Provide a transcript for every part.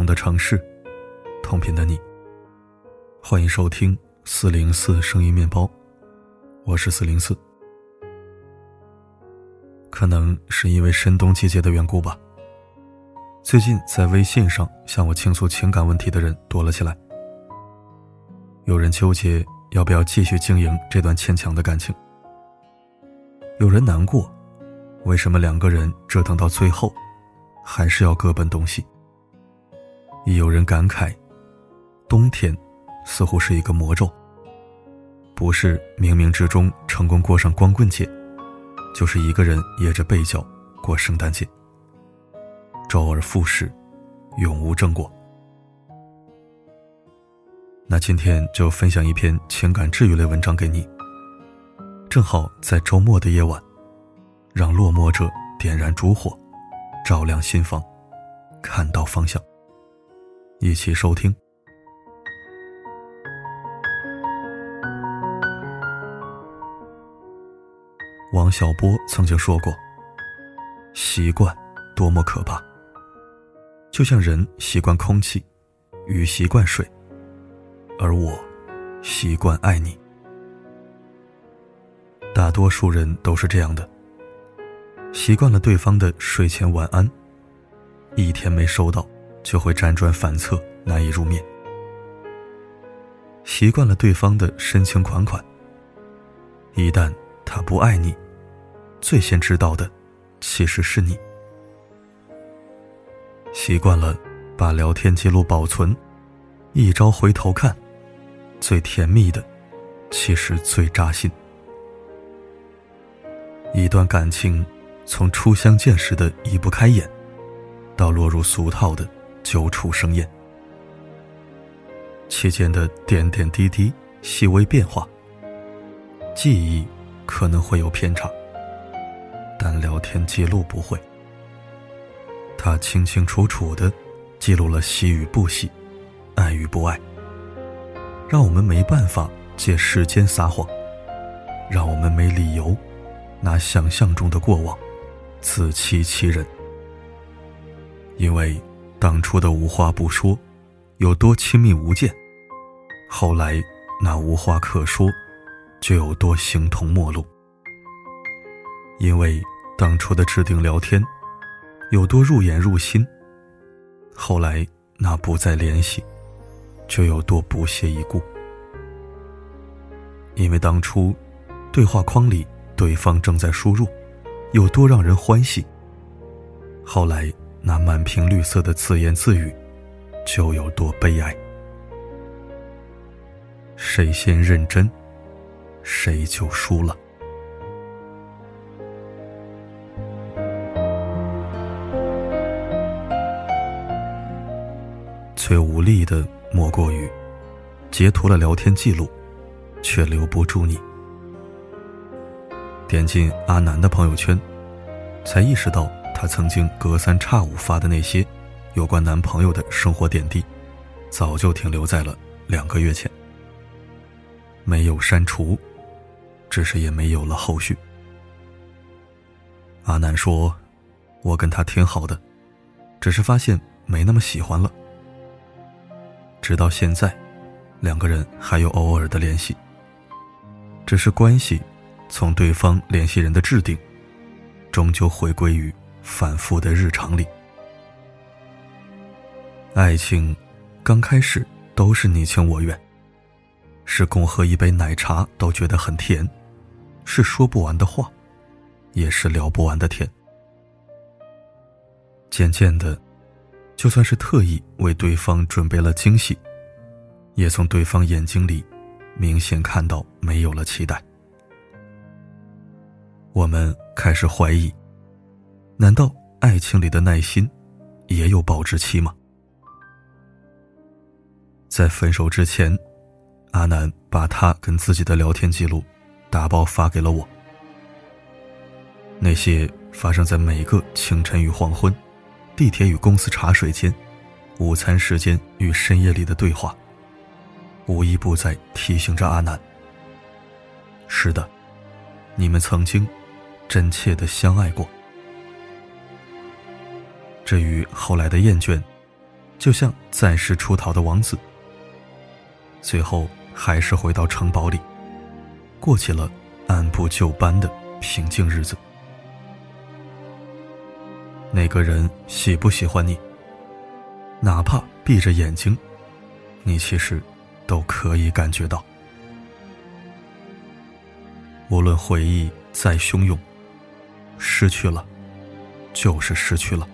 同的城市，同频的你。欢迎收听四零四声音面包，我是四零四。可能是因为深冬季节的缘故吧，最近在微信上向我倾诉情感问题的人多了起来。有人纠结要不要继续经营这段牵强的感情，有人难过，为什么两个人折腾到最后？还是要各奔东西。亦有人感慨，冬天似乎是一个魔咒，不是冥冥之中成功过上光棍节，就是一个人掖着被角过圣诞节。周而复始，永无正果。那今天就分享一篇情感治愈类文章给你。正好在周末的夜晚，让落寞者点燃烛火。照亮心房，看到方向。一起收听。王小波曾经说过：“习惯多么可怕，就像人习惯空气，鱼习惯水，而我习惯爱你。”大多数人都是这样的。习惯了对方的睡前晚安，一天没收到就会辗转反侧，难以入眠。习惯了对方的深情款款，一旦他不爱你，最先知道的其实是你。习惯了把聊天记录保存，一朝回头看，最甜蜜的其实最扎心。一段感情。从初相见时的移不开眼，到落入俗套的久处生厌，期间的点点滴滴、细微变化，记忆可能会有偏差，但聊天记录不会。他清清楚楚的记录了喜与不喜，爱与不爱，让我们没办法借时间撒谎，让我们没理由拿想象中的过往。自欺欺人，因为当初的无话不说，有多亲密无间；后来那无话可说，就有多形同陌路。因为当初的指定聊天，有多入眼入心；后来那不再联系，就有多不屑一顾。因为当初对话框里对方正在输入。有多让人欢喜，后来那满屏绿色的自言自语，就有多悲哀。谁先认真，谁就输了。最无力的莫过于，截图了聊天记录，却留不住你。点进阿南的朋友圈，才意识到她曾经隔三差五发的那些有关男朋友的生活点滴，早就停留在了两个月前。没有删除，只是也没有了后续。阿南说：“我跟他挺好的，只是发现没那么喜欢了。直到现在，两个人还有偶尔的联系，只是关系。”从对方联系人的制定，终究回归于反复的日常里。爱情刚开始都是你情我愿，是共喝一杯奶茶都觉得很甜，是说不完的话，也是聊不完的天。渐渐的，就算是特意为对方准备了惊喜，也从对方眼睛里明显看到没有了期待。我们开始怀疑：难道爱情里的耐心也有保质期吗？在分手之前，阿南把他跟自己的聊天记录打包发给了我。那些发生在每个清晨与黄昏、地铁与公司茶水间、午餐时间与深夜里的对话，无一不在提醒着阿南：是的，你们曾经。真切的相爱过。至于后来的厌倦，就像暂时出逃的王子，最后还是回到城堡里，过起了按部就班的平静日子。那个人喜不喜欢你？哪怕闭着眼睛，你其实都可以感觉到。无论回忆再汹涌，失去了，就是失去了。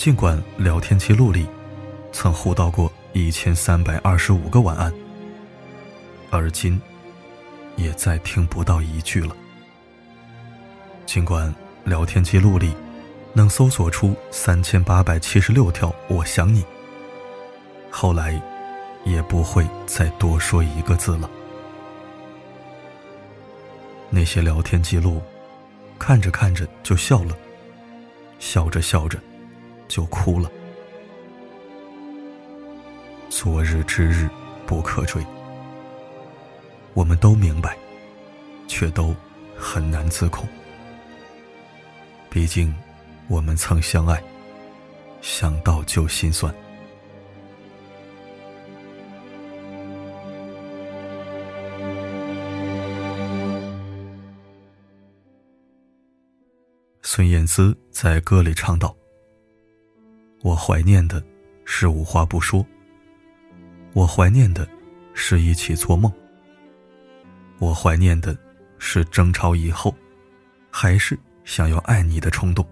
尽管聊天记录里曾互道过一千三百二十五个晚安，而今也再听不到一句了。尽管聊天记录里能搜索出三千八百七十六条“我想你”，后来也不会再多说一个字了。那些聊天记录，看着看着就笑了，笑着笑着就哭了。昨日之日不可追，我们都明白，却都很难自控。毕竟，我们曾相爱，想到就心酸。孙燕姿在歌里唱道：“我怀念的是无话不说，我怀念的是一起做梦，我怀念的是争吵以后还是想要爱你的冲动，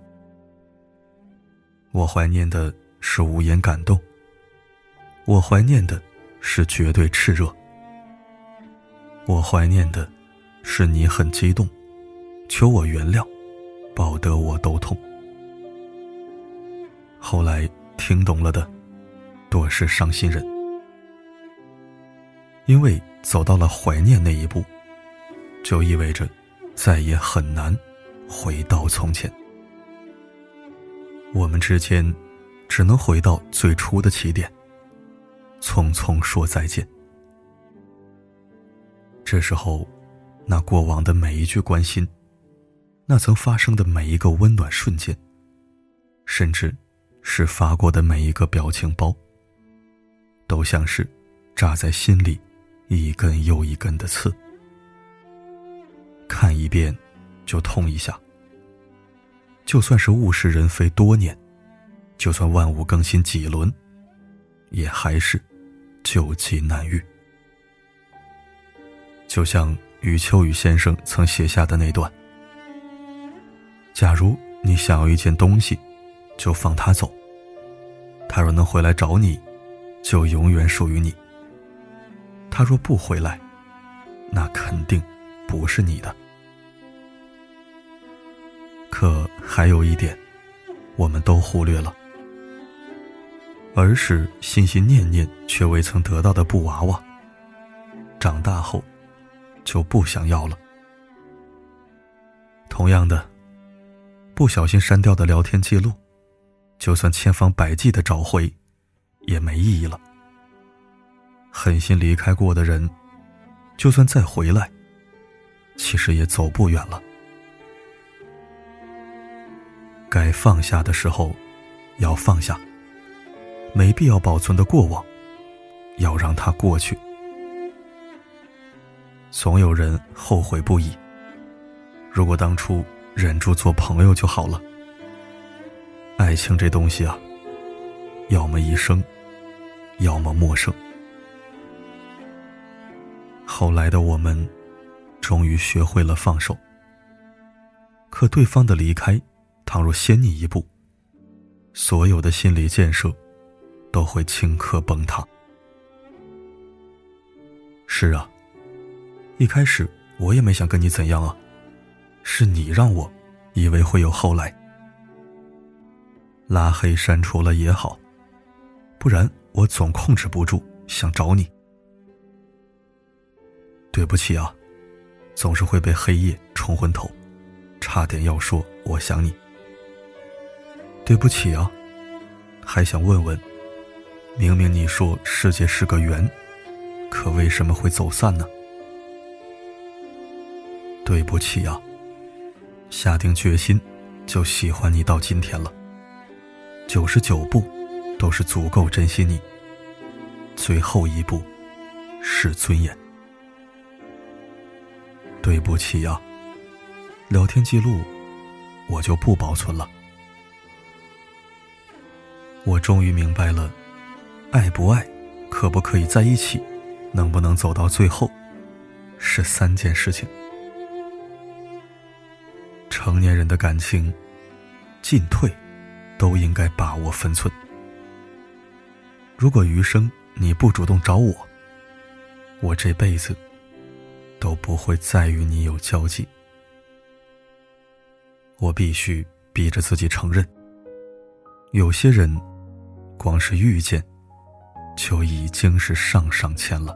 我怀念的是无言感动，我怀念的是绝对炽热，我怀念的是你很激动，求我原谅。”抱得我都痛。后来听懂了的，多是伤心人，因为走到了怀念那一步，就意味着再也很难回到从前。我们之间只能回到最初的起点，匆匆说再见。这时候，那过往的每一句关心。那曾发生的每一个温暖瞬间，甚至是发过的每一个表情包，都像是扎在心里一根又一根的刺，看一遍就痛一下。就算是物是人非多年，就算万物更新几轮，也还是旧疾难愈。就像余秋雨先生曾写下的那段。假如你想要一件东西，就放他走。他若能回来找你，就永远属于你。他若不回来，那肯定不是你的。可还有一点，我们都忽略了：儿时心心念念却未曾得到的布娃娃，长大后就不想要了。同样的。不小心删掉的聊天记录，就算千方百计的找回，也没意义了。狠心离开过的人，就算再回来，其实也走不远了。该放下的时候，要放下。没必要保存的过往，要让它过去。总有人后悔不已。如果当初。忍住做朋友就好了。爱情这东西啊，要么一生，要么陌生。后来的我们，终于学会了放手。可对方的离开，倘若先你一步，所有的心理建设，都会顷刻崩塌。是啊，一开始我也没想跟你怎样啊。是你让我以为会有后来，拉黑删除了也好，不然我总控制不住想找你。对不起啊，总是会被黑夜冲昏头，差点要说我想你。对不起啊，还想问问，明明你说世界是个圆，可为什么会走散呢？对不起啊。下定决心，就喜欢你到今天了。九十九步都是足够珍惜你，最后一步是尊严。对不起呀，聊天记录我就不保存了。我终于明白了，爱不爱，可不可以在一起，能不能走到最后，是三件事情。成年人的感情，进退都应该把握分寸。如果余生你不主动找我，我这辈子都不会再与你有交集。我必须逼着自己承认，有些人光是遇见就已经是上上签了。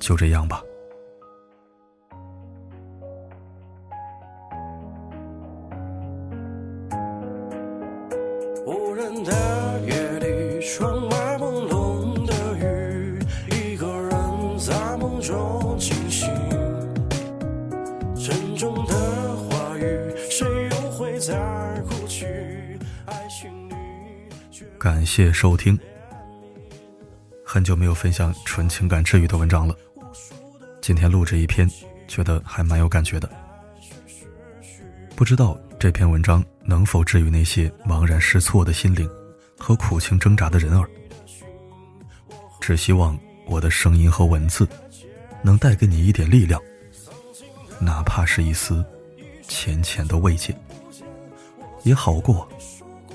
就这样吧。无人的夜里，窗外朦胧的雨，一个人在梦中惊醒。沉重的话语，谁又会在哭泣？爱情里。感谢收听。很久没有分享纯情感治愈的文章了，今天录制一篇，觉得还蛮有感觉的。不知道这篇文章。能否治愈那些茫然失措的心灵和苦情挣扎的人儿？只希望我的声音和文字能带给你一点力量，哪怕是一丝浅浅的慰藉，也好过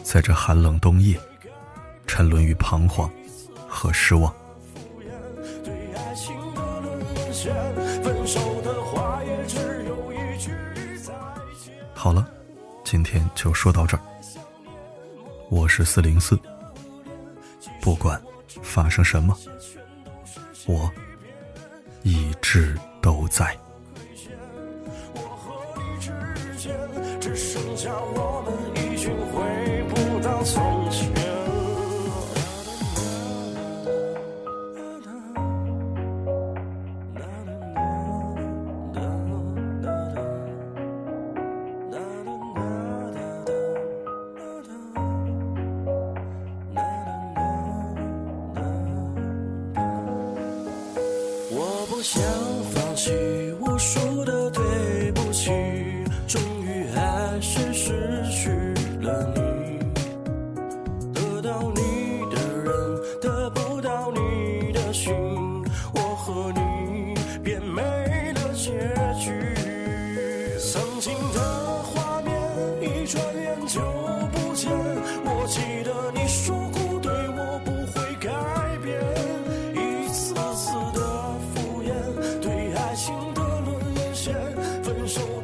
在这寒冷冬夜沉沦于彷徨和失望。好今天就说到这儿。我是四零四，不管发生什么，我一直都在。分手。